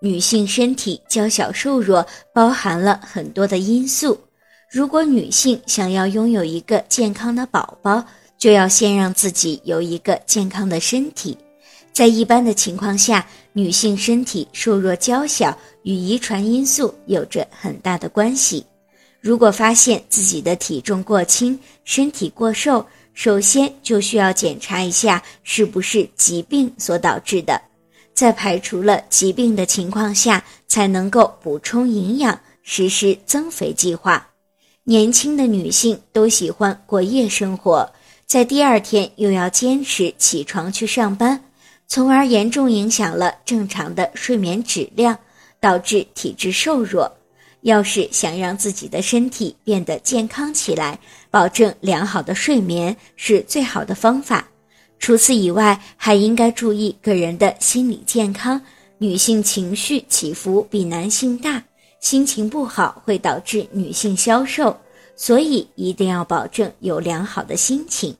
女性身体娇小瘦弱，包含了很多的因素。如果女性想要拥有一个健康的宝宝，就要先让自己有一个健康的身体。在一般的情况下，女性身体瘦弱娇小与遗传因素有着很大的关系。如果发现自己的体重过轻、身体过瘦，首先就需要检查一下是不是疾病所导致的。在排除了疾病的情况下，才能够补充营养，实施增肥计划。年轻的女性都喜欢过夜生活，在第二天又要坚持起床去上班，从而严重影响了正常的睡眠质量，导致体质瘦弱。要是想让自己的身体变得健康起来，保证良好的睡眠是最好的方法。除此以外，还应该注意个人的心理健康。女性情绪起伏比男性大，心情不好会导致女性消瘦，所以一定要保证有良好的心情。